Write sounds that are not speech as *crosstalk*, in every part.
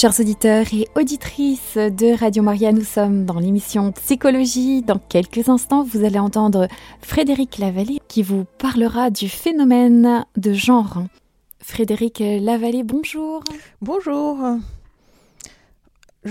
Chers auditeurs et auditrices de Radio Maria, nous sommes dans l'émission Psychologie. Dans quelques instants, vous allez entendre Frédéric Lavallée qui vous parlera du phénomène de genre. Frédéric Lavallée, bonjour. Bonjour.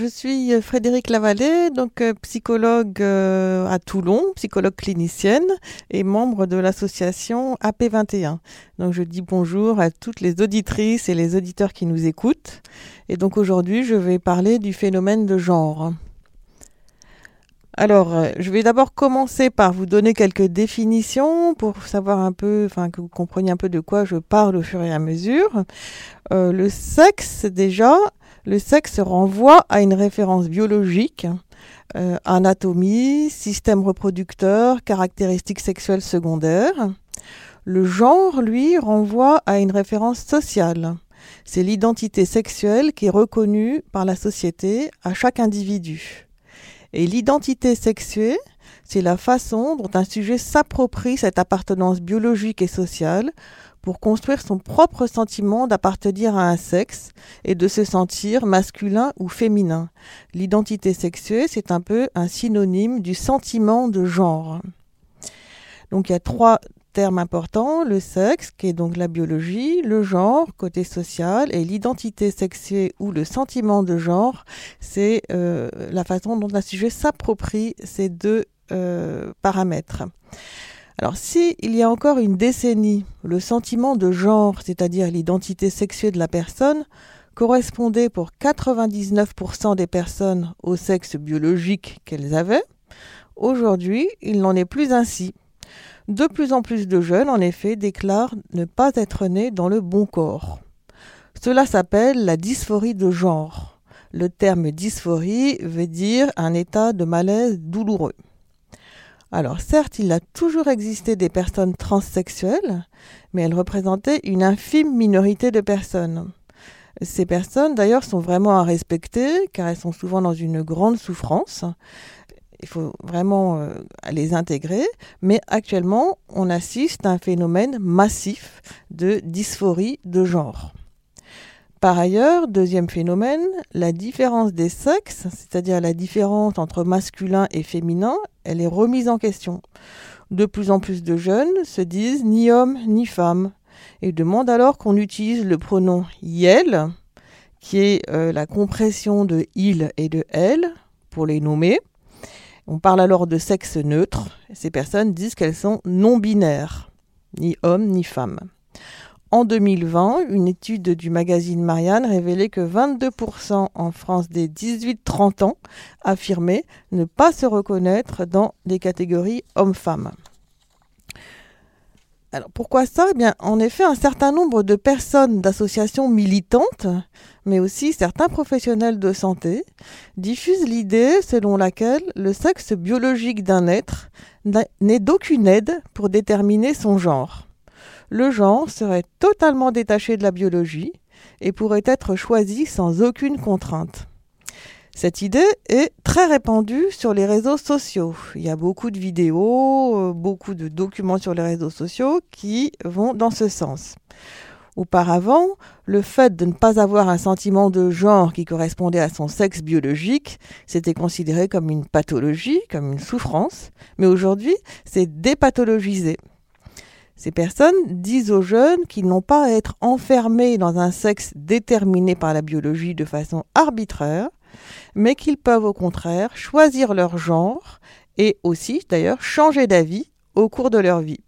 Je suis euh, Frédéric Lavallée, donc euh, psychologue euh, à Toulon, psychologue clinicienne et membre de l'association AP21. Donc je dis bonjour à toutes les auditrices et les auditeurs qui nous écoutent. Et donc aujourd'hui, je vais parler du phénomène de genre. Alors, je vais d'abord commencer par vous donner quelques définitions pour savoir un peu, enfin que vous compreniez un peu de quoi je parle au fur et à mesure. le sexe, déjà, le sexe renvoie à une référence biologique, euh, anatomie, système reproducteur, caractéristiques sexuelles secondaires. Le genre, lui, renvoie à une référence sociale. C'est l'identité sexuelle qui est reconnue par la société à chaque individu. Et l'identité sexuée, c'est la façon dont un sujet s'approprie cette appartenance biologique et sociale pour construire son propre sentiment d'appartenir à un sexe et de se sentir masculin ou féminin. L'identité sexuelle, c'est un peu un synonyme du sentiment de genre. Donc il y a trois termes importants, le sexe, qui est donc la biologie, le genre, côté social, et l'identité sexuée ou le sentiment de genre, c'est euh, la façon dont un sujet s'approprie ces deux euh, paramètres. Alors, si il y a encore une décennie, le sentiment de genre, c'est-à-dire l'identité sexuelle de la personne, correspondait pour 99% des personnes au sexe biologique qu'elles avaient, aujourd'hui, il n'en est plus ainsi. De plus en plus de jeunes, en effet, déclarent ne pas être nés dans le bon corps. Cela s'appelle la dysphorie de genre. Le terme dysphorie veut dire un état de malaise douloureux. Alors certes, il a toujours existé des personnes transsexuelles, mais elles représentaient une infime minorité de personnes. Ces personnes, d'ailleurs, sont vraiment à respecter, car elles sont souvent dans une grande souffrance. Il faut vraiment euh, les intégrer, mais actuellement, on assiste à un phénomène massif de dysphorie de genre. Par ailleurs, deuxième phénomène, la différence des sexes, c'est-à-dire la différence entre masculin et féminin, elle est remise en question. De plus en plus de jeunes se disent ni homme ni femme et demandent alors qu'on utilise le pronom yel, qui est euh, la compression de il et de elle pour les nommer. On parle alors de sexe neutre. Ces personnes disent qu'elles sont non binaires, ni homme ni femme. En 2020, une étude du magazine Marianne révélait que 22% en France des 18-30 ans affirmaient ne pas se reconnaître dans les catégories hommes-femmes. Alors pourquoi ça? Eh bien, En effet, un certain nombre de personnes d'associations militantes, mais aussi certains professionnels de santé, diffusent l'idée selon laquelle le sexe biologique d'un être n'est d'aucune aide pour déterminer son genre le genre serait totalement détaché de la biologie et pourrait être choisi sans aucune contrainte. Cette idée est très répandue sur les réseaux sociaux. Il y a beaucoup de vidéos, euh, beaucoup de documents sur les réseaux sociaux qui vont dans ce sens. Auparavant, le fait de ne pas avoir un sentiment de genre qui correspondait à son sexe biologique, c'était considéré comme une pathologie, comme une souffrance, mais aujourd'hui, c'est dépathologisé. Ces personnes disent aux jeunes qu'ils n'ont pas à être enfermés dans un sexe déterminé par la biologie de façon arbitraire, mais qu'ils peuvent au contraire choisir leur genre et aussi d'ailleurs changer d'avis au cours de leur vie.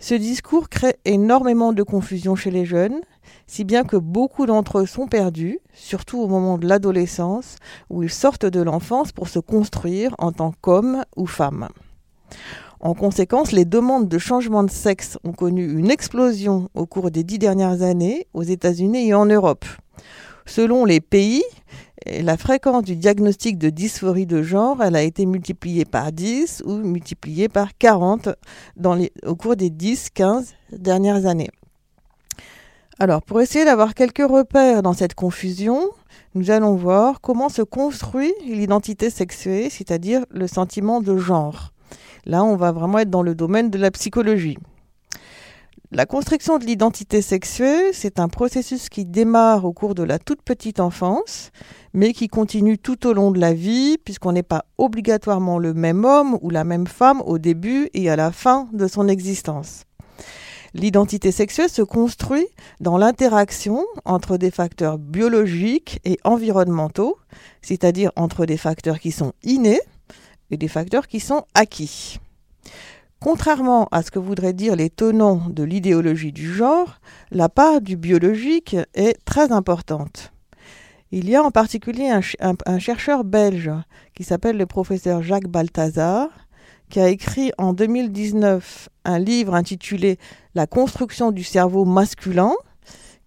Ce discours crée énormément de confusion chez les jeunes, si bien que beaucoup d'entre eux sont perdus, surtout au moment de l'adolescence, où ils sortent de l'enfance pour se construire en tant qu'hommes ou femmes. En conséquence, les demandes de changement de sexe ont connu une explosion au cours des dix dernières années aux États-Unis et en Europe. Selon les pays, la fréquence du diagnostic de dysphorie de genre, a été multipliée par 10 ou multipliée par 40 au cours des 10-15 dernières années. Alors, pour essayer d'avoir quelques repères dans cette confusion, nous allons voir comment se construit l'identité sexuée, c'est-à-dire le sentiment de genre. Là, on va vraiment être dans le domaine de la psychologie. La construction de l'identité sexuée, c'est un processus qui démarre au cours de la toute petite enfance, mais qui continue tout au long de la vie, puisqu'on n'est pas obligatoirement le même homme ou la même femme au début et à la fin de son existence. L'identité sexuelle se construit dans l'interaction entre des facteurs biologiques et environnementaux, c'est-à-dire entre des facteurs qui sont innés et des facteurs qui sont acquis. Contrairement à ce que voudraient dire les tenants de l'idéologie du genre, la part du biologique est très importante. Il y a en particulier un, chercheur belge qui s'appelle le professeur Jacques Balthazar, qui a écrit en 2019 un livre intitulé La construction du cerveau masculin,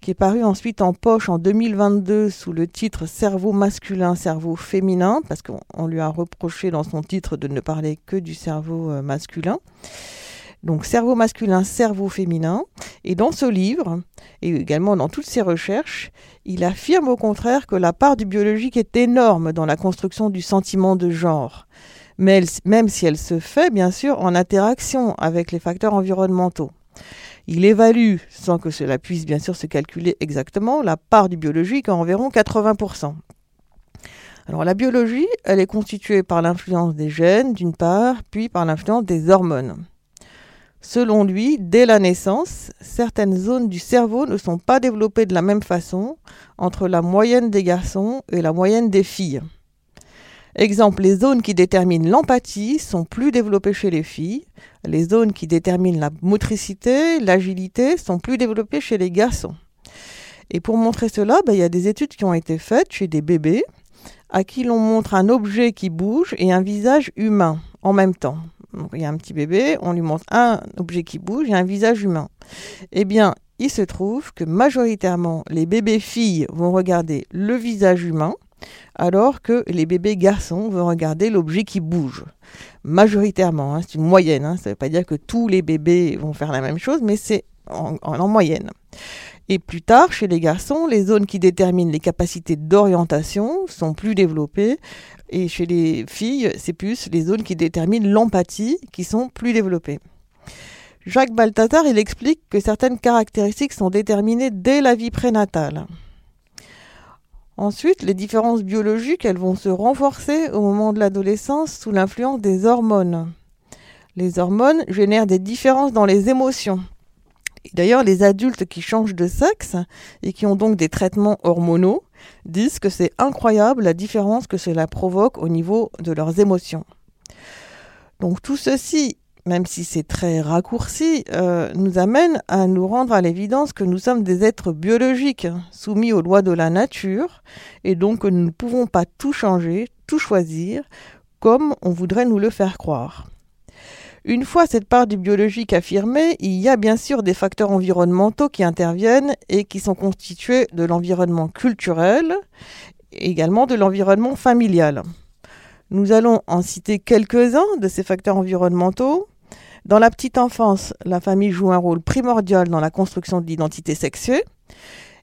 qui est paru ensuite en poche en 2022 sous le titre Cerveau masculin, cerveau féminin, parce qu'on lui a reproché dans son titre de ne parler que du cerveau euh, masculin. Donc cerveau masculin, cerveau féminin. Et dans ce livre, et également dans toutes ses recherches, il affirme au contraire que la part du biologique est énorme dans la construction du sentiment de genre. Même si elle se fait, bien sûr, en interaction avec les facteurs environnementaux. Il évalue, sans que cela puisse bien sûr se calculer exactement, la part du biologique à environ 80%. Alors la biologie, elle est constituée par l'influence des gènes d'une part, puis par l'influence des hormones. Selon lui, dès la naissance, certaines zones du cerveau ne sont pas développées de la même façon entre la moyenne des garçons et la moyenne des filles. Exemple, les zones qui déterminent l'empathie sont plus développées chez les filles. Les zones qui déterminent la motricité, l'agilité sont plus développées chez les garçons. Et pour montrer cela, ben, il y a des études qui ont été faites chez des bébés à qui l'on montre un objet qui bouge et un visage humain en même temps. il y a un petit bébé, on lui montre un objet qui bouge et un visage humain. Eh bien, il se trouve que majoritairement, les bébés filles vont regarder le visage humain alors que les bébés garçons vont regarder l'objet qui bouge. Majoritairement, hein, c'est une moyenne, hein. ça ne veut pas dire que tous les bébés vont faire la même chose, mais c'est en, moyenne. Et plus tard, chez les garçons, les zones qui déterminent les capacités d'orientation sont plus développées. Et chez les filles, c'est plus les zones qui déterminent l'empathie qui sont plus développées. Jacques Balthazar, il explique que certaines caractéristiques sont déterminées dès la vie prénatale. Ensuite, les différences biologiques, elles vont se renforcer au moment de l'adolescence sous l'influence des hormones. Les hormones génèrent des différences dans les émotions. D'ailleurs, les adultes qui changent de sexe et qui ont donc des traitements hormonaux disent que c'est incroyable la différence que cela provoque au niveau de leurs émotions. Donc tout ceci même si c'est très raccourci, euh, nous amène à nous rendre à l'évidence que nous sommes des êtres biologiques, soumis aux lois de la nature, et donc que nous ne pouvons pas tout changer, tout choisir, comme on voudrait nous le faire croire. Une fois cette part du biologique affirmée, il y a bien sûr des facteurs environnementaux qui interviennent et qui sont constitués de l'environnement culturel, également de l'environnement familial. Nous allons en citer quelques-uns de ces facteurs environnementaux. Dans la petite enfance, la famille joue un rôle primordial dans la construction de l'identité sexuée,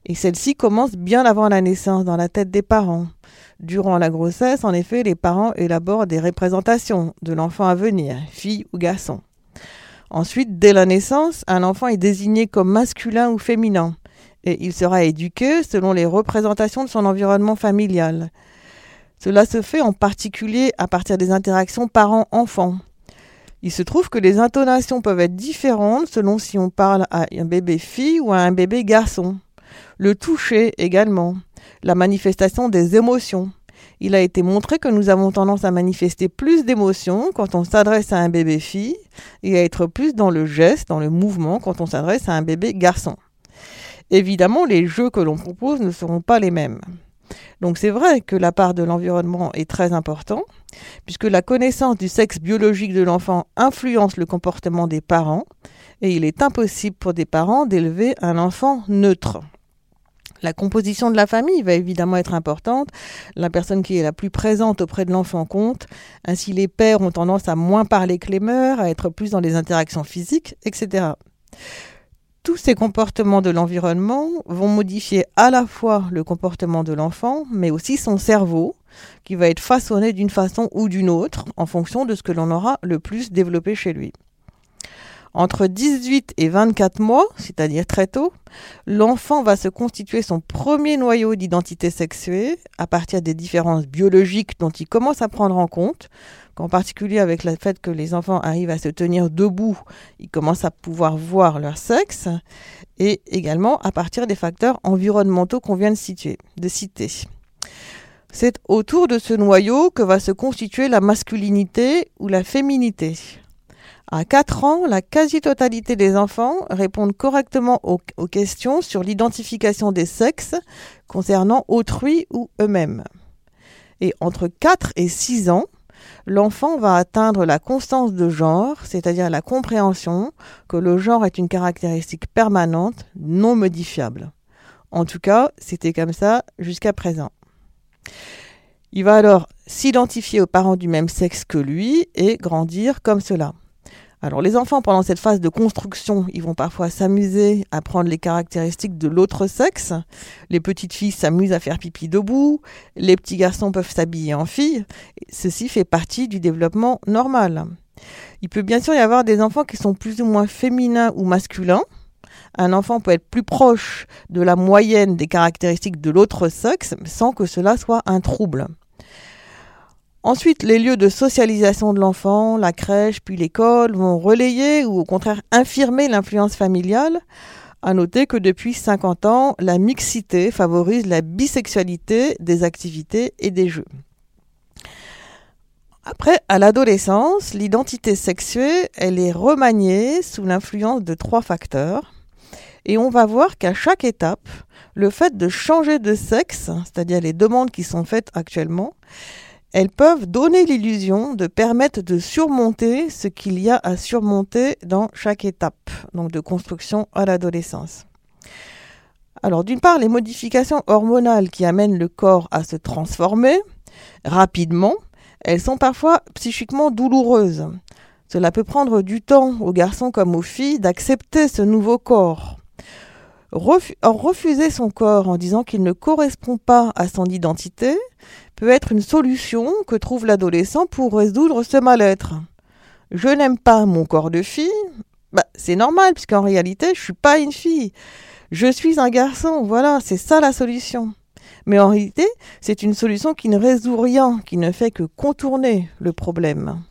et celle-ci commence bien avant la naissance dans la tête des parents. Durant la grossesse, en effet, les parents élaborent des représentations de l'enfant à venir, fille ou garçon. Ensuite, dès la naissance, un enfant est désigné comme masculin ou féminin, et il sera éduqué selon les représentations de son environnement familial. Cela se fait en particulier à partir des interactions parents-enfants. Il se trouve que les intonations peuvent être différentes selon si on parle à un bébé fille ou à un bébé garçon. Le toucher également. La manifestation des émotions. Il a été montré que nous avons tendance à manifester plus d'émotions quand on s'adresse à un bébé fille et à être plus dans le geste, dans le mouvement quand on s'adresse à un bébé garçon. Évidemment, les jeux que l'on propose ne seront pas les mêmes. Donc c'est vrai que la part de l'environnement est très importante, puisque la connaissance du sexe biologique de l'enfant influence le comportement des parents, et il est impossible pour des parents d'élever un enfant neutre. La composition de la famille va évidemment être importante. La personne qui est la plus présente auprès de l'enfant compte. Ainsi, les pères ont tendance à moins parler que les mères, à être plus dans les interactions physiques, etc tous ces comportements de l'environnement vont modifier à la fois le comportement de l'enfant, mais aussi son cerveau, qui va être façonné d'une façon ou d'une autre en fonction de ce que l'on aura le plus développé chez lui. Entre 18 et 24 mois, c'est-à-dire très tôt, l'enfant va se constituer son premier noyau d'identité sexuée à partir des différences biologiques dont il commence à prendre en compte, en particulier avec le fait que les enfants arrivent à se tenir debout, ils commencent à pouvoir voir leur sexe, et également à partir des facteurs environnementaux qu'on vient de, citer. C'est autour de ce noyau que va se constituer la masculinité ou la féminité. À 4 ans, la quasi-totalité des enfants répondent correctement aux, questions sur l'identification des sexes concernant autrui ou eux-mêmes. Et entre 4 et 6 ans, l'enfant va atteindre la constance de genre, c'est-à-dire la compréhension que le genre est une caractéristique permanente, non modifiable. En tout cas, c'était comme ça jusqu'à présent. Il va alors s'identifier aux parents du même sexe que lui et grandir comme cela. Alors les enfants, pendant cette phase de construction, ils vont parfois s'amuser à prendre les caractéristiques de l'autre sexe. Les petites filles s'amusent à faire pipi debout, les petits garçons peuvent s'habiller en filles. Ceci fait partie du développement normal. Il peut bien sûr y avoir des enfants qui sont plus ou moins féminins ou masculins. Un enfant peut être plus proche de la moyenne des caractéristiques de l'autre sexe sans que cela soit un trouble. Ensuite, les lieux de socialisation de l'enfant, la crèche, puis l'école, vont relayer ou au contraire infirmer l'influence familiale. À noter que depuis 50 ans, la mixité favorise la bisexualité des activités et des jeux. Après, à l'adolescence, l'identité sexuée, elle est remaniée sous l'influence de trois facteurs. Et on va voir qu'à chaque étape, le fait de changer de sexe, c'est-à-dire les demandes qui sont faites actuellement, elles peuvent donner l'illusion de permettre de surmonter ce qu'il y a à surmonter dans chaque étape, donc de construction à l'adolescence. Alors d'une part, les modifications hormonales qui amènent le corps à se transformer rapidement, elles sont parfois psychiquement douloureuses. Cela peut prendre du temps aux garçons comme aux filles d'accepter ce nouveau corps. refuser son corps en disant qu'il ne correspond pas à son identité, peut être une solution que trouve l'adolescent pour résoudre ce mal-être. Je n'aime pas mon corps de fille, bah, c'est normal, puisqu'en réalité, je suis pas une fille. Je suis un garçon, voilà, c'est ça la solution. Mais en réalité, c'est une solution qui ne résout rien, qui ne fait que contourner le problème.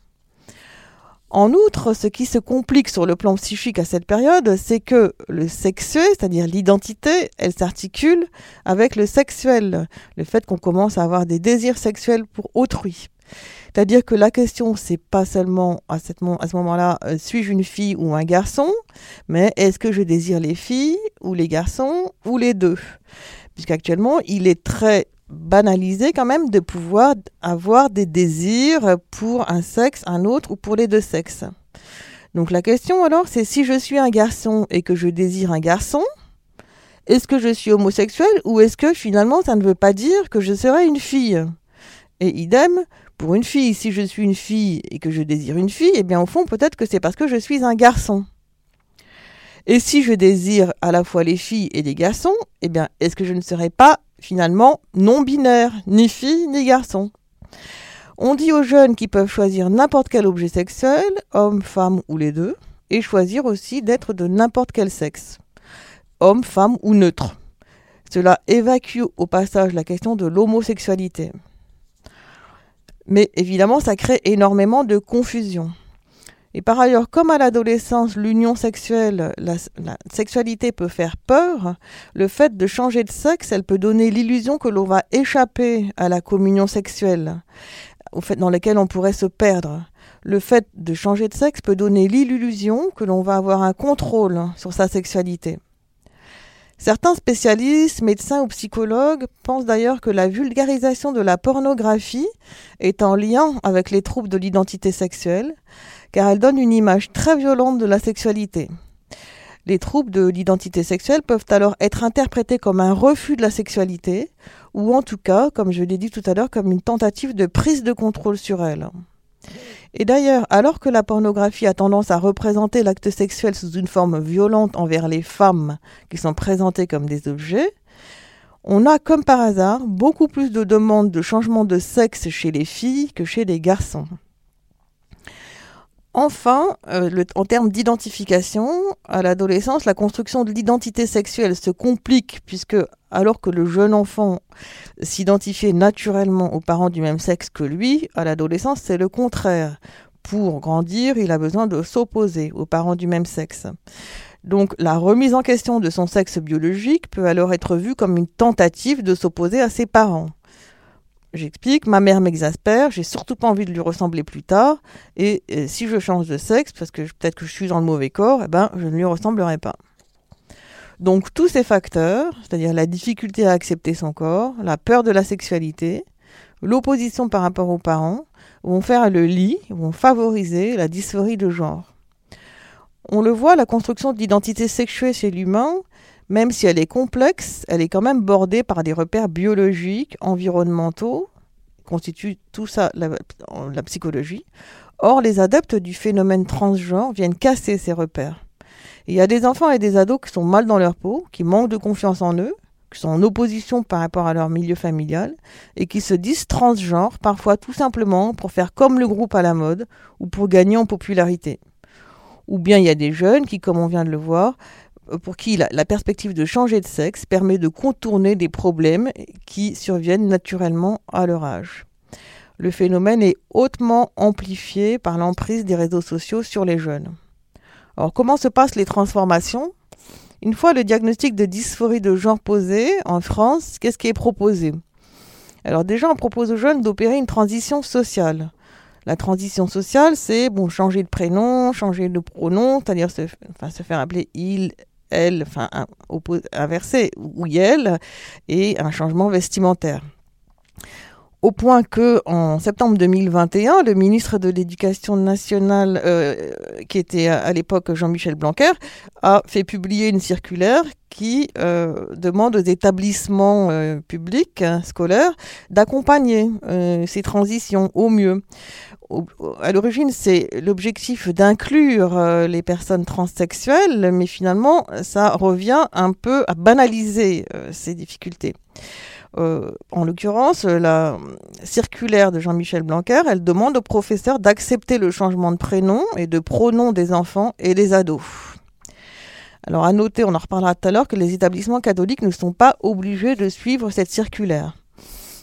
En outre, ce qui se complique sur le plan psychique à cette période, c'est que le sexué, c'est-à-dire l'identité, elle s'articule avec le sexuel, le fait qu'on commence à avoir des désirs sexuels pour autrui. C'est-à-dire que la question, c'est pas seulement à, ce moment-là, euh, suis-je une fille ou un garçon, mais est-ce que je désire les filles ou les garçons ou les deux? Puisqu'actuellement, il est très banaliser quand même de pouvoir avoir des désirs pour un sexe, un autre ou pour les deux sexes. Donc la question alors c'est si je suis un garçon et que je désire un garçon, est-ce que je suis homosexuel ou est-ce que finalement ça ne veut pas dire que je serai une fille? Et idem, pour une fille, si je suis une fille et que je désire une fille, eh bien au fond peut-être que c'est parce que je suis un garçon. Et si je désire à la fois les filles et les garçons, eh bien est-ce que je ne serai pas finalement non binaire, ni fille ni garçon. On dit aux jeunes qu'ils peuvent choisir n'importe quel objet sexuel, homme, femme ou les deux, et choisir aussi d'être de n'importe quel sexe, homme, femme ou neutre. Cela évacue au passage la question de l'homosexualité. Mais évidemment, ça crée énormément de confusion. Et par ailleurs, comme à l'adolescence, l'union sexuelle, la, sexualité peut faire peur, le fait de changer de sexe, elle peut donner l'illusion que l'on va échapper à la communion sexuelle, au fait dans laquelle on pourrait se perdre. Le fait de changer de sexe peut donner l'illusion que l'on va avoir un contrôle sur sa sexualité. Certains spécialistes, médecins ou psychologues pensent d'ailleurs que la vulgarisation de la pornographie est en lien avec les troubles de l'identité sexuelle, car elle donne une image très violente de la sexualité. Les troubles de l'identité sexuelle peuvent alors être interprétés comme un refus de la sexualité, ou en tout cas, comme je l'ai dit tout à l'heure, comme une tentative de prise de contrôle sur elle. Et d'ailleurs, alors que la pornographie a tendance à représenter l'acte sexuel sous une forme violente envers les femmes qui sont présentées comme des objets, on a comme par hasard beaucoup plus de demandes de changement de sexe chez les filles que chez les garçons. Enfin, euh, en termes d'identification, à l'adolescence, la construction de l'identité sexuelle se complique puisque alors que le jeune enfant s'identifiait naturellement aux parents du même sexe que lui, à l'adolescence, c'est le contraire. Pour grandir, il a besoin de s'opposer aux parents du même sexe. Donc la remise en question de son sexe biologique peut alors être vue comme une tentative de s'opposer à ses parents. J'explique, ma mère m'exaspère, j'ai surtout pas envie de lui ressembler plus tard, et, si je change de sexe, parce que peut-être que je suis dans le mauvais corps, eh ben, je ne lui ressemblerai pas. Donc tous ces facteurs, c'est-à-dire la difficulté à accepter son corps, la peur de la sexualité, l'opposition par rapport aux parents, vont faire le lit, vont favoriser la dysphorie de genre. On le voit, la construction de l'identité sexuelle chez l'humain même si elle est complexe, elle est quand même bordée par des repères biologiques, environnementaux, constituent tout ça la, la psychologie. Or, les adeptes du phénomène transgenre viennent casser ces repères. Il y a des enfants et des ados qui sont mal dans leur peau, qui manquent de confiance en eux, qui sont en opposition par rapport à leur milieu familial et qui se disent transgenres, parfois tout simplement pour faire comme le groupe à la mode ou pour gagner en popularité. Ou bien il y a des jeunes qui, comme on vient de le voir, pour qui la, perspective de changer de sexe permet de contourner des problèmes qui surviennent naturellement à leur âge. Le phénomène est hautement amplifié par l'emprise des réseaux sociaux sur les jeunes. Alors comment se passent les transformations? Une fois le diagnostic de dysphorie de genre posé en France, qu'est-ce qui est proposé? Alors déjà on propose aux jeunes d'opérer une transition sociale. La transition sociale, c'est bon, changer de prénom, changer de pronom, c'est-à-dire se, se faire appeler il, elle, enfin inversé, ou elle, et un changement vestimentaire. Au point que, en septembre 2021, le ministre de l'Éducation nationale, euh, qui était à, l'époque Jean-Michel Blanquer, a fait publier une circulaire qui euh, demande aux établissements euh, publics hein, scolaires d'accompagner ces transitions au mieux à l'origine, c'est l'objectif d'inclure euh, les personnes transsexuelles, mais finalement, ça revient un peu à banaliser euh, ces difficultés. Euh, en l'occurrence, la circulaire de Jean-Michel Blanquer, elle demande aux professeurs d'accepter le changement de prénom et de pronom des enfants et des ados. Alors à noter, on en reparlera tout à l'heure, que les établissements catholiques ne sont pas obligés de suivre cette circulaire.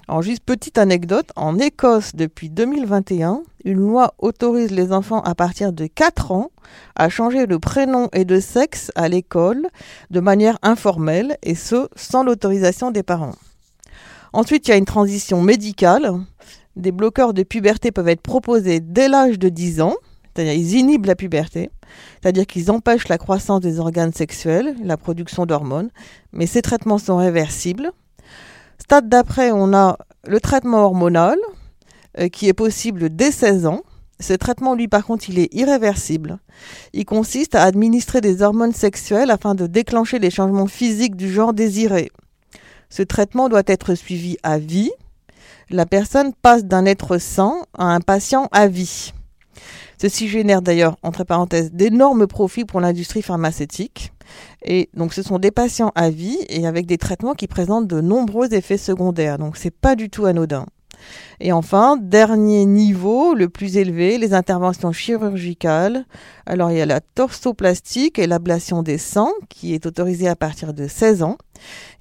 Alors juste petite anecdote, en Écosse depuis 2021, une loi autorise les enfants à partir de 4 ans à changer de prénom et de sexe à l'école de manière informelle et ce sans l'autorisation des parents. Ensuite, il y a une transition médicale. Des bloqueurs de puberté peuvent être proposés dès l'âge de 10 ans, c'est-à-dire ils inhibent la puberté, c'est-à-dire qu'ils empêchent la croissance des organes sexuels, la production d'hormones, mais ces traitements sont réversibles. Stade d'après, on a le traitement hormonal euh, qui est possible dès 16 ans. Ce traitement, lui, par contre, il est irréversible. Il consiste à administrer des hormones sexuelles afin de déclencher les changements physiques du genre désiré. Ce traitement doit être suivi à vie. La personne passe d'un être sain à un patient à vie. Ceci génère d'ailleurs, entre parenthèses, d'énormes profits pour l'industrie pharmaceutique. Et donc, ce sont des patients à vie et avec des traitements qui présentent de nombreux effets secondaires. Donc, c'est pas du tout anodin. Et enfin, dernier niveau, le plus élevé, les interventions chirurgicales. Alors, il y a la torsoplastique et l'ablation des seins, qui est autorisée à partir de 16 ans.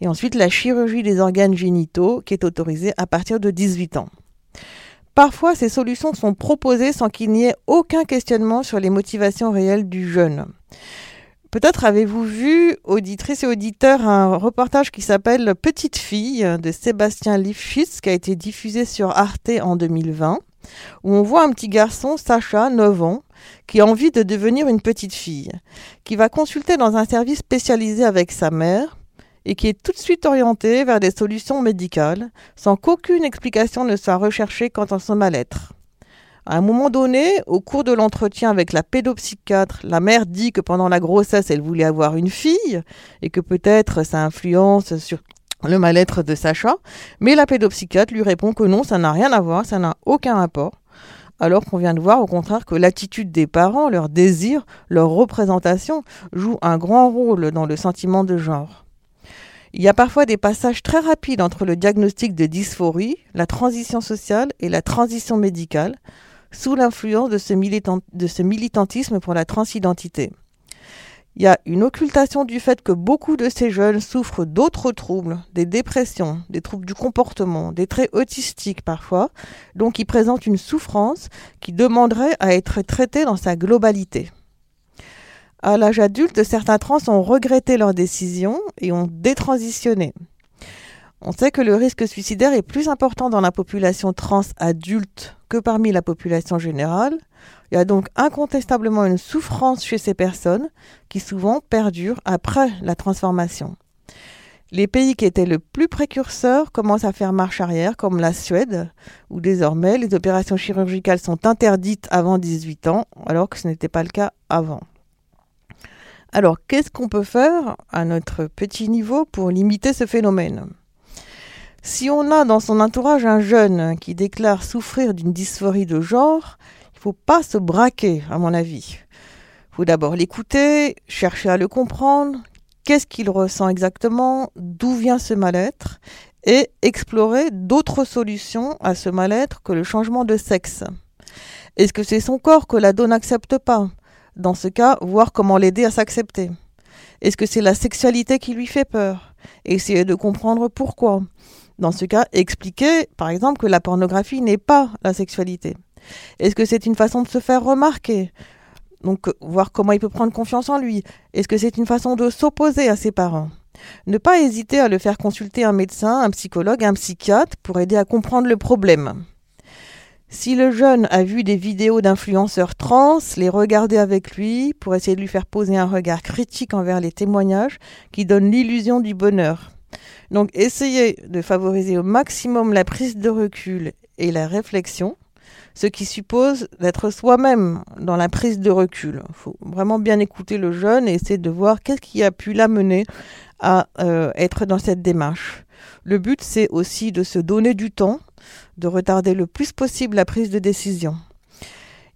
Et ensuite, la chirurgie des organes génitaux, qui est autorisée à partir de 18 ans. Parfois, ces solutions sont proposées sans qu'il n'y ait aucun questionnement sur les motivations réelles du jeune. Peut-être avez-vous vu, auditrice et auditeur, un reportage qui s'appelle Petite fille de Sébastien Lifshitz qui a été diffusé sur Arte en 2020, où on voit un petit garçon, Sacha, 9 ans, qui a envie de devenir une petite fille, qui va consulter dans un service spécialisé avec sa mère et qui est tout de suite orienté vers des solutions médicales, sans qu'aucune explication ne soit recherchée quant à son mal-être. À un moment donné, au cours de l'entretien avec la pédopsychiatre, la mère dit que pendant la grossesse, elle voulait avoir une fille et que peut-être ça influence sur le mal-être de Sacha, mais la pédopsychiatre lui répond que non, ça n'a rien à voir, ça n'a aucun rapport. Alors qu'on vient de voir au contraire que l'attitude des parents, leur désir, leur représentation joue un grand rôle dans le sentiment de genre. Il y a parfois des passages très rapides entre le diagnostic de dysphorie, la transition sociale et la transition médicale, sous l'influence de, ce militantisme pour la transidentité. Il y a une occultation du fait que beaucoup de ces jeunes souffrent d'autres troubles, des dépressions, des troubles du comportement, des traits autistiques parfois, donc ils présentent une souffrance qui demanderait à être traitée dans sa globalité. À l'âge adulte, certains trans ont regretté leur décision et ont détransitionné. On sait que le risque suicidaire est plus important dans la population trans adulte que parmi la population générale, il y a donc incontestablement une souffrance chez ces personnes qui souvent perdure après la transformation. Les pays qui étaient le plus précurseurs commencent à faire marche arrière, comme la Suède, où désormais les opérations chirurgicales sont interdites avant 18 ans, alors que ce n'était pas le cas avant. Alors, qu'est-ce qu'on peut faire à notre petit niveau pour limiter ce phénomène? Si on a dans son entourage un jeune qui déclare souffrir d'une dysphorie de genre, faut pas se braquer, à mon avis. Il faut d'abord l'écouter, chercher à le comprendre, qu'est-ce qu'il ressent exactement, d'où vient ce mal-être, et explorer d'autres solutions à ce mal-être que le changement de sexe. Est-ce que c'est son corps que l'ado n'accepte pas? Dans ce cas, voir comment l'aider à s'accepter. Est-ce que c'est la sexualité qui lui fait peur? Essayer de comprendre pourquoi. Dans ce cas, expliquer, par exemple, que la pornographie n'est pas la sexualité. Est-ce que c'est une façon de se faire remarquer? Donc, voir comment il peut prendre confiance en lui. Est-ce que c'est une façon de s'opposer à ses parents? Ne pas hésiter à le faire consulter un médecin, un psychologue, un psychiatre pour aider à comprendre le problème. Si le jeune a vu des vidéos d'influenceurs trans, les regarder avec lui pour essayer de lui faire poser un regard critique envers les témoignages qui donnent l'illusion du bonheur. Donc essayez de favoriser au maximum la prise de recul et la réflexion ce qui suppose d'être soi-même dans la prise de recul. Il faut vraiment bien écouter le jeune et essayer de voir qu'est-ce qui a pu l'amener à euh, être dans cette démarche. Le but, c'est aussi de se donner du temps, de retarder le plus possible la prise de décision.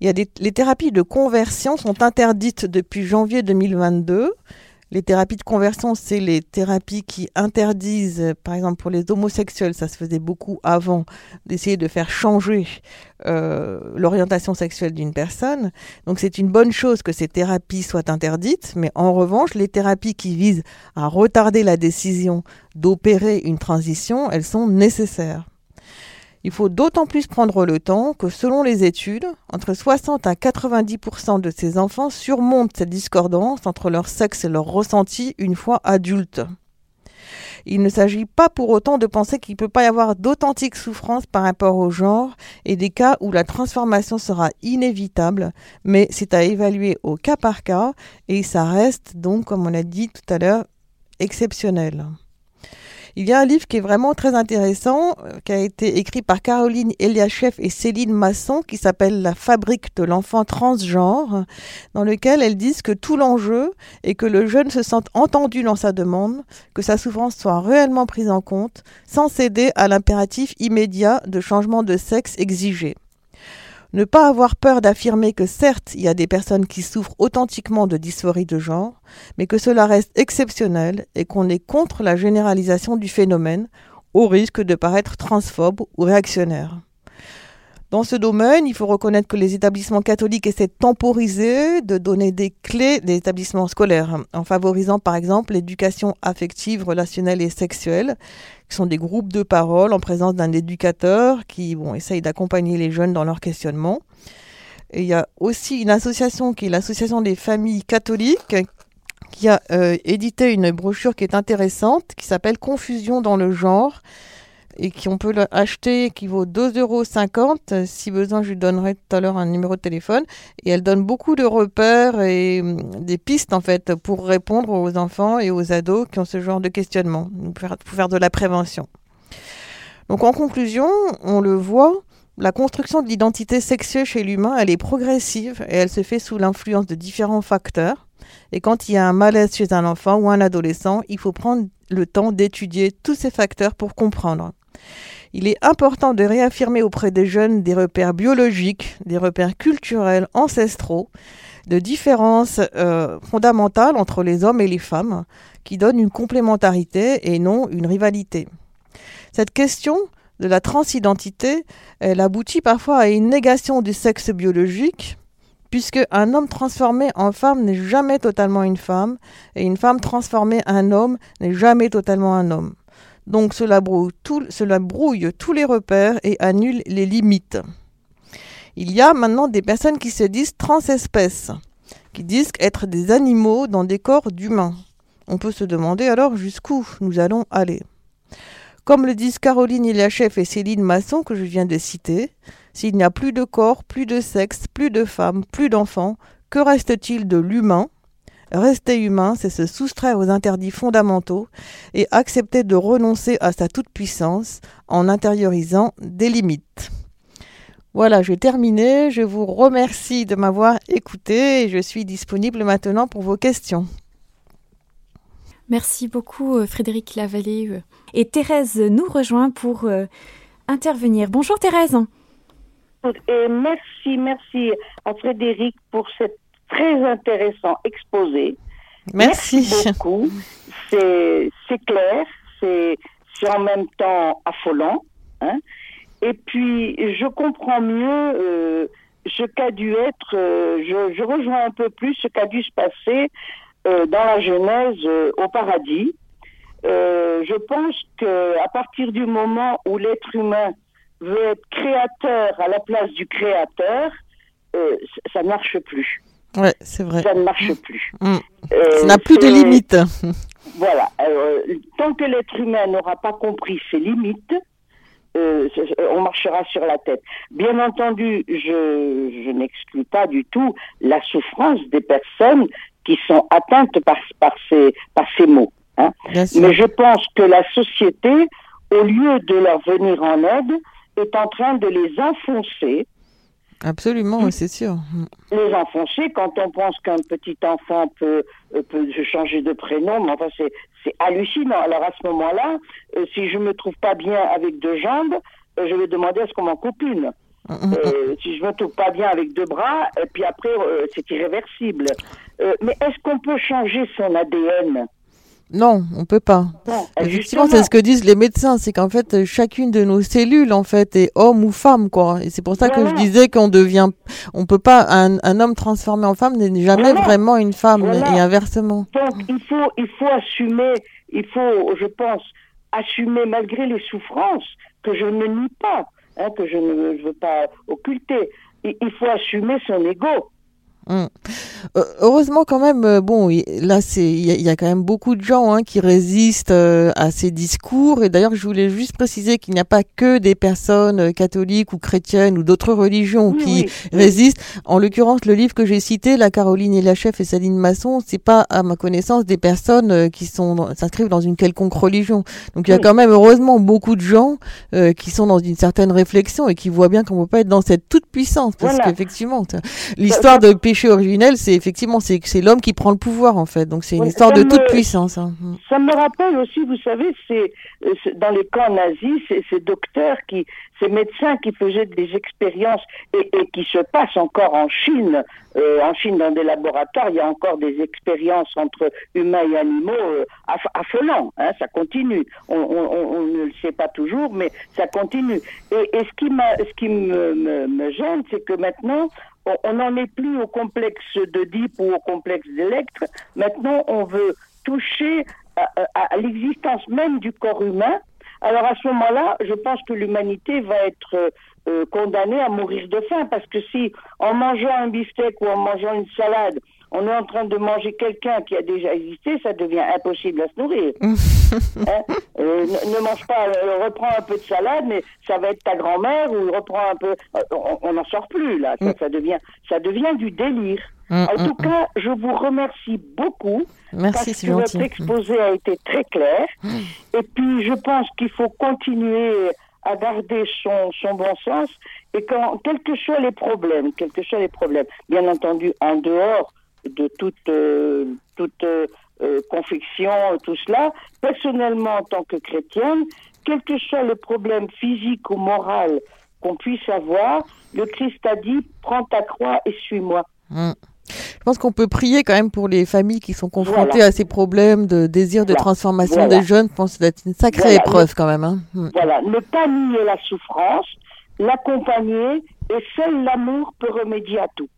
Les thérapies de conversion sont interdites depuis janvier 2022 les thérapies de conversion, c'est les thérapies qui interdisent, par exemple pour les homosexuels, ça se faisait beaucoup avant, d'essayer de faire changer euh, l'orientation sexuelle d'une personne. Donc c'est une bonne chose que ces thérapies soient interdites, mais en revanche, les thérapies qui visent à retarder la décision d'opérer une transition, elles sont nécessaires. Il faut d'autant plus prendre le temps que selon les études, entre 60 à 90% de ces enfants surmontent cette discordance entre leur sexe et leur ressenti une fois adultes. Il ne s'agit pas pour autant de penser qu'il ne peut pas y avoir d'authentique souffrance par rapport au genre et des cas où la transformation sera inévitable, mais c'est à évaluer au cas par cas et ça reste donc, comme on l'a dit tout à l'heure, exceptionnel. Il y a un livre qui est vraiment très intéressant, euh, qui a été écrit par Caroline Eliachev et Céline Masson, qui s'appelle La fabrique de l'enfant transgenre, dans lequel elles disent que tout l'enjeu est que le jeune se sente entendu dans sa demande, que sa souffrance soit réellement prise en compte, sans céder à l'impératif immédiat de changement de sexe exigé. Ne pas avoir peur d'affirmer que certes, il y a des personnes qui souffrent authentiquement de dysphorie de genre, mais que cela reste exceptionnel et qu'on est contre la généralisation du phénomène, au risque de paraître transphobe ou réactionnaire. Dans ce domaine, il faut reconnaître que les établissements catholiques essaient de temporiser, de donner des clés des établissements scolaires, en favorisant par exemple l'éducation affective, relationnelle et sexuelle, qui sont des groupes de parole en présence d'un éducateur qui bon, essaye d'accompagner les jeunes dans leur questionnement. Il y a aussi une association qui est l'association des familles catholiques qui a euh, édité une brochure qui est intéressante, qui s'appelle Confusion dans le genre, et qui on peut l'acheter qui vaut 2,50 euros. Si besoin, je lui donnerai tout à l'heure un numéro de téléphone. Et elle donne beaucoup de repères et hum, des pistes en fait pour répondre aux enfants et aux ados qui ont ce genre de questionnement, pour faire de la prévention. Donc en conclusion, on le voit, la construction de l'identité sexuelle chez l'humain, elle est progressive et elle se fait sous l'influence de différents facteurs. Et quand il y a un malaise chez un enfant ou un adolescent, il faut prendre le temps d'étudier tous ces facteurs pour comprendre. Il est important de réaffirmer auprès des jeunes des repères biologiques, des repères culturels, ancestraux, de différences euh, fondamentales entre les hommes et les femmes, qui donnent une complémentarité et non une rivalité. Cette question de la transidentité, elle aboutit parfois à une négation du sexe biologique, puisque un homme transformé en femme n'est jamais totalement une femme, et une femme transformée en homme n'est jamais totalement un homme. Donc cela brouille, tous les repères et annule les limites. Il y a maintenant des personnes qui se disent transespèces, qui disent être des animaux dans des corps d'humains. On peut se demander alors jusqu'où nous allons aller. Comme le disent Caroline Iliachev et Céline Masson que je viens de citer, s'il n'y a plus de corps, plus de sexe, plus de femmes, plus d'enfants, que reste-t-il de l'humain? Rester humain, c'est se soustraire aux interdits fondamentaux et accepter de renoncer à sa toute-puissance en intériorisant des limites. Voilà, je vais terminer. Je vous remercie de m'avoir écouté et je suis disponible maintenant pour vos questions. Merci beaucoup euh, Frédéric Lavallée. Euh. Et Thérèse nous rejoint pour euh, intervenir. Bonjour Thérèse. Et merci, merci à Frédéric pour cet très intéressant exposé. Merci. beaucoup. C'est clair, c'est en même temps affolant. Hein. Et puis, je comprends mieux ce qu'a dû être, je, je, rejoins un peu plus ce qu'a dû se passer euh, dans la Genèse euh, au paradis. Euh, je pense que à partir du moment où l'être humain veut être créateur à la place du créateur, ça ne marche plus. Ouais, c'est vrai. Ça ne marche plus. Mm. ça n'a plus de limites. *laughs* Voilà. tant que l'être humain n'aura pas compris ses limites, on marchera sur la tête. Bien entendu, je, je n'exclus pas du tout la souffrance des personnes qui sont atteintes par, par, ces, par ces mots. Hein. Mais je pense que la société, au lieu de leur venir en aide, est en train de les enfoncer. Absolument, c'est sûr. Les enfoncer quand on pense qu'un petit enfant peut, euh, peut changer de prénom, mais enfin c'est, c'est hallucinant. Alors à ce moment-là, euh, si je me trouve pas bien avec deux jambes, euh, je vais demander à ce qu'on m'en coupe une. Euh, si je me trouve pas bien avec deux bras, et puis après, c'est irréversible. Mais est-ce qu'on peut changer son ADN non, on peut pas. Effectivement, c'est ce que disent les médecins, c'est qu'en fait chacune de nos cellules en fait est homme ou femme quoi. Et c'est pour ça que je disais qu'on devient, on peut pas un, un, homme transformé en femme n'est jamais vraiment une femme et inversement. Donc il faut il faut assumer, il faut, je pense, assumer malgré les souffrances que je ne nie pas. Hein, que je ne veux pas occulter. Il, faut assumer son ego. Hum. Euh, heureusement quand même, euh, bon, là c'est, il y, a quand même beaucoup de gens hein, qui résistent euh, à ces discours. Et d'ailleurs, je voulais juste préciser qu'il n'y a pas que des personnes catholiques ou chrétiennes ou d'autres religions qui résistent. En l'occurrence, le livre que j'ai cité, La Caroline et la chef et Saline Masson, c'est pas à ma connaissance des personnes qui sont s'inscrivent dans une quelconque religion. Donc il y a quand même heureusement beaucoup de gens qui sont dans une certaine réflexion et qui voient bien qu'on peut pas être dans cette toute puissance parce qu'effectivement, l'histoire de péché originel, c'est effectivement c'est c'est l'homme qui prend le pouvoir en fait. Donc c'est une histoire de toute puissance. Hein. Mm. Ça me rappelle aussi, vous savez, c'est dans les camps nazis, c'est ces docteurs qui, ces médecins qui faisaient des expériences et, et qui se passent encore en Chine. Euh, en Chine, dans des laboratoires, il y a encore des expériences entre humains et animaux euh, affolants. Hein, ça continue. On, on, on, ne le sait pas toujours, mais ça continue. Et, et ce qui, ce qui me, me, me gêne, c'est que maintenant, on n'en est plus au complexe d'Oedipe ou au complexe d'Electre. Maintenant, on veut toucher à, l'existence même du corps humain. Alors à ce moment-là, je pense que l'humanité va être euh, condamnée à mourir de faim parce que si en mangeant un beefsteak ou en mangeant une salade, on est en train de manger quelqu'un qui a déjà existé, ça devient impossible à se nourrir. *laughs* Hein? Euh, ne, mange pas, euh, reprends un peu de salade, mais ça va être ta grand-mère ou reprends un peu. Euh, on n'en sort plus là, ça, ça, devient, ça devient du délire. Mm, en tout mm, cas, je vous remercie beaucoup Merci, parce que votre exposé a été très clair. Et puis, je pense qu'il faut continuer à garder son, son bon sens et quand, quels que soient les problèmes, quels que soient les problèmes, bien entendu, en dehors de toute, euh, toute euh, confection, tout cela. Personnellement, en tant que chrétienne, quel que soit le problème physique ou moral qu'on puisse avoir, le Christ a dit, prends ta croix et suis-moi. Mmh. Je pense qu'on peut prier quand même pour les familles qui sont confrontées à ces problèmes de désir de transformation des jeunes. Je pense que c'est une sacrée épreuve quand même. Hein. Hmm. Voilà, ne pas nier la souffrance, l'accompagner, et seul l'amour peut remédier à tout.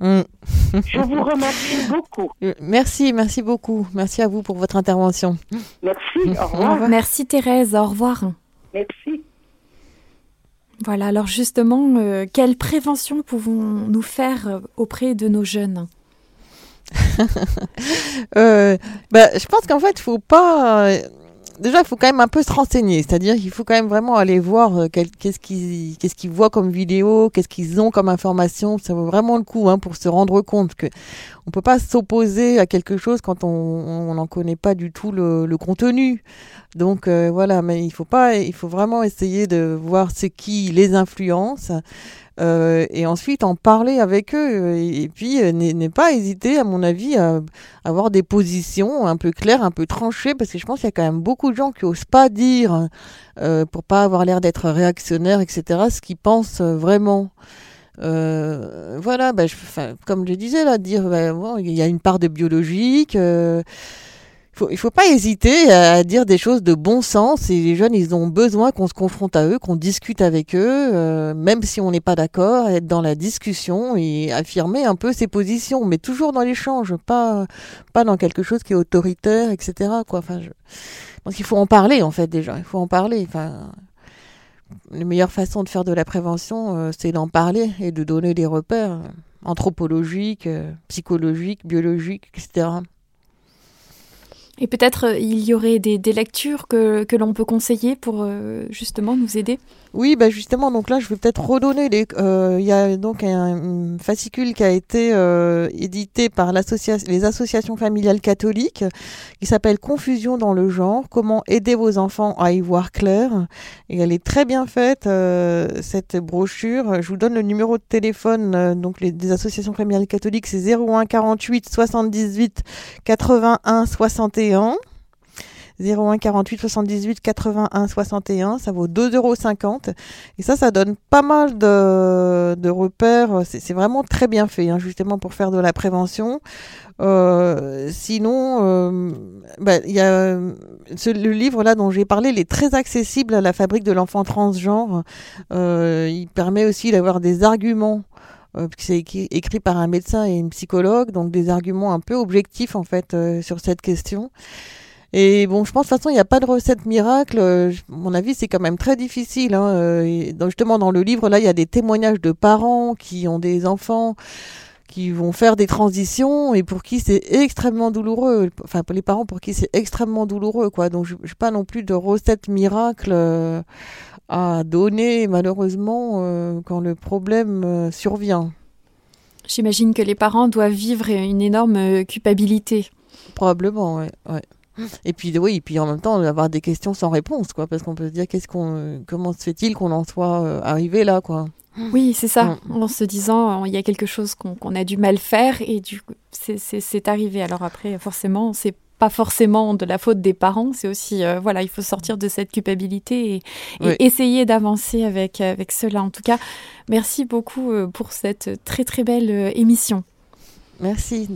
Hmm. Je vous remercie beaucoup. Euh, merci, merci beaucoup. Merci à vous pour votre intervention. Merci, au revoir. Merci Thérèse, au revoir. Merci. Voilà, alors justement, euh, quelle prévention pouvons-nous faire euh, auprès de nos jeunes? *laughs* Euh, bah, Je pense qu'en fait, il faut pas déjà, il faut quand même un peu se renseigner. C'est-à-dire qu'il faut quand même vraiment aller voir euh, qu'est-ce qu'ils voient comme vidéo, qu'est-ce qu'ils ont comme information. Ça vaut vraiment le coup hein, pour se rendre compte que on peut pas s'opposer à quelque chose quand on n'en connaît pas du tout le, le contenu. Donc euh, voilà, mais il faut pas, il faut vraiment essayer de voir ce qui les influence. Euh, et ensuite en parler avec eux. Et, puis euh, n'est pas hésiter, à mon avis, à, avoir des positions un peu claires, un peu tranchées, parce que je pense qu'il y a quand même beaucoup de gens qui osent pas dire, euh, pour pas avoir l'air d'être réactionnaire, etc., ce qu'ils pensent vraiment. Euh, voilà, bah, je, comme je disais là, dire, bah, bon, il y a une part de biologique. Euh, faut, il faut pas hésiter à dire des choses de bon sens et les jeunes ils ont besoin qu'on se confronte à eux, qu'on discute avec eux, euh, même si on n'est pas d'accord, être dans la discussion et affirmer un peu ses positions, mais toujours dans l'échange, pas pas dans quelque chose qui est autoritaire, etc. Quoi. Enfin, je pense qu'il faut en parler en fait déjà, il faut en parler. Enfin, la meilleure façon de faire de la prévention, euh, c'est d'en parler et de donner des repères anthropologiques, euh, psychologiques, biologiques, etc. Et peut-être euh, il y aurait des, lectures que, que l'on peut conseiller pour euh, justement nous aider Oui, bah justement, donc là je vais peut-être redonner. Euh, il y a donc un, fascicule qui a été édité par les associations familiales catholiques qui s'appelle Confusion dans le genre, comment aider vos enfants à y voir clair. Et elle est très bien faite, cette brochure. Je vous donne le numéro de téléphone donc les, des associations familiales catholiques, c'est 01 48 78 81 61 61 01 48 78 81 61, ça vaut 2,50 euros. Et ça, ça donne pas mal de, repères. C'est vraiment très bien fait, hein, justement pour faire de la prévention. Euh, sinon, euh, bah, y a le livre là dont j'ai parlé, il est très accessible à la fabrique de l'enfant transgenre. Euh, il permet aussi d'avoir des arguments euh, c'est écrit, par un médecin et une psychologue, donc des arguments un peu objectifs en fait euh, sur cette question. Et bon, je pense de toute façon, il n'y a pas de recette miracle. Euh, mon avis, c'est quand même très difficile. Hein. Euh, justement, dans le livre, là, il y a des témoignages de parents qui ont des enfants qui vont faire des transitions et pour qui c'est extrêmement douloureux. Enfin, pour les parents pour qui c'est extrêmement douloureux, quoi. Donc, je n'ai pas non plus de recette miracle à donner, malheureusement, euh, quand le problème euh, survient. J'imagine que les parents doivent vivre une énorme euh, culpabilité. Probablement, ouais. ouais. Et puis oui, et puis en même temps avoir des questions sans réponse, quoi, parce qu'on peut se dire qu'est-ce qu'on, comment se fait-il qu'on en soit arrivé là, quoi? Oui, c'est ça. Mm. En se disant, il y a quelque chose qu'on a du mal faire et du c'est arrivé. Alors après, forcément, c'est pas forcément de la faute des parents, c'est aussi, euh, voilà, il faut sortir de cette culpabilité et, essayer d'avancer avec, avec cela. En tout cas, merci beaucoup euh, pour cette très très belle euh, émission. Merci.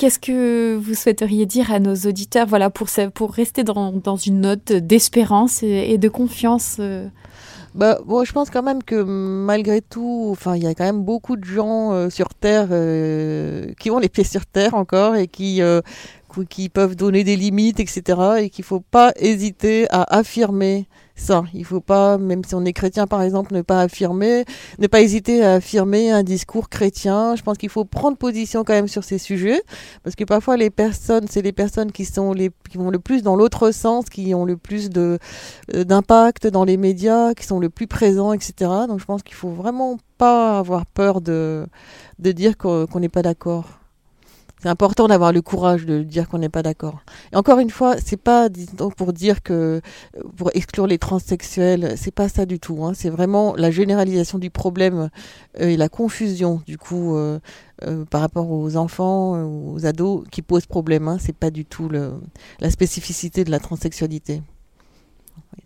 Qu'est-ce que vous souhaiteriez dire à nos auditeurs, voilà, pour, pour rester dans, dans une note d'espérance et, de confiance bah, bon, je pense quand même que malgré tout, il y a quand même beaucoup de gens sur Terre qui ont les pieds sur Terre encore et qui qui peuvent donner des limites, etc. Et qu'il faut pas hésiter à affirmer ça. Il faut pas, même si on est chrétien par exemple, ne pas affirmer, ne pas hésiter à affirmer un discours chrétien. Je pense qu'il faut prendre position quand même sur ces sujets, parce que parfois les personnes, c'est les personnes qui sont les qui vont le plus dans l'autre sens, qui ont le plus de euh, d'impact dans les médias, qui sont le plus présents, etc. Donc je pense qu'il faut vraiment pas avoir peur de de dire qu'on n'est pas d'accord. C'est important d'avoir le courage de dire qu'on n'est pas d'accord. Et encore une fois, c'est pas donc pour dire que pour exclure les transsexuels, c'est pas ça du tout. Hein. C'est vraiment la généralisation du problème euh, et la confusion du coup euh, euh, par rapport aux enfants, aux ados qui posent problème. Hein. C'est pas du tout le, la spécificité de la transsexualité.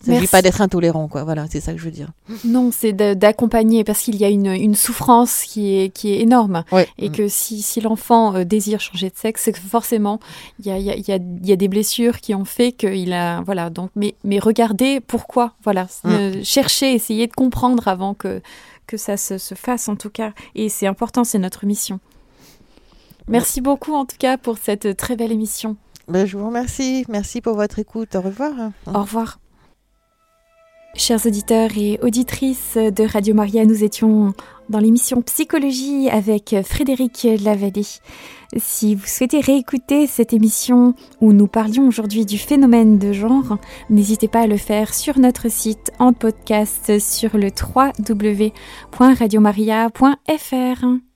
Il ne s'agit pas d'être intolérant, quoi. Voilà, c'est ça que je veux dire. Non, c'est d'accompagner parce qu'il y a une, une, souffrance qui est, qui est énorme. Et que si, si l'enfant euh, désire changer de sexe, c'est que forcément, il y a, y, a, y, a, y a, des blessures qui ont fait qu'il a. Voilà, donc, mais, mais regardez pourquoi. Voilà, mm. cherchez, essayez de comprendre avant que, que ça se, se fasse, en tout cas. Et c'est important, c'est notre mission. Merci beaucoup, en tout cas, pour cette très belle émission. Ben, je vous remercie. Merci pour votre écoute. Au revoir. Au revoir. Chers auditeurs et auditrices de Radio Maria, nous étions dans l'émission Psychologie avec Frédéric Lavallée. Si vous souhaitez réécouter cette émission où nous parlions aujourd'hui du phénomène de genre, n'hésitez pas à le faire sur notre site en podcast sur le www.radiomaria.fr.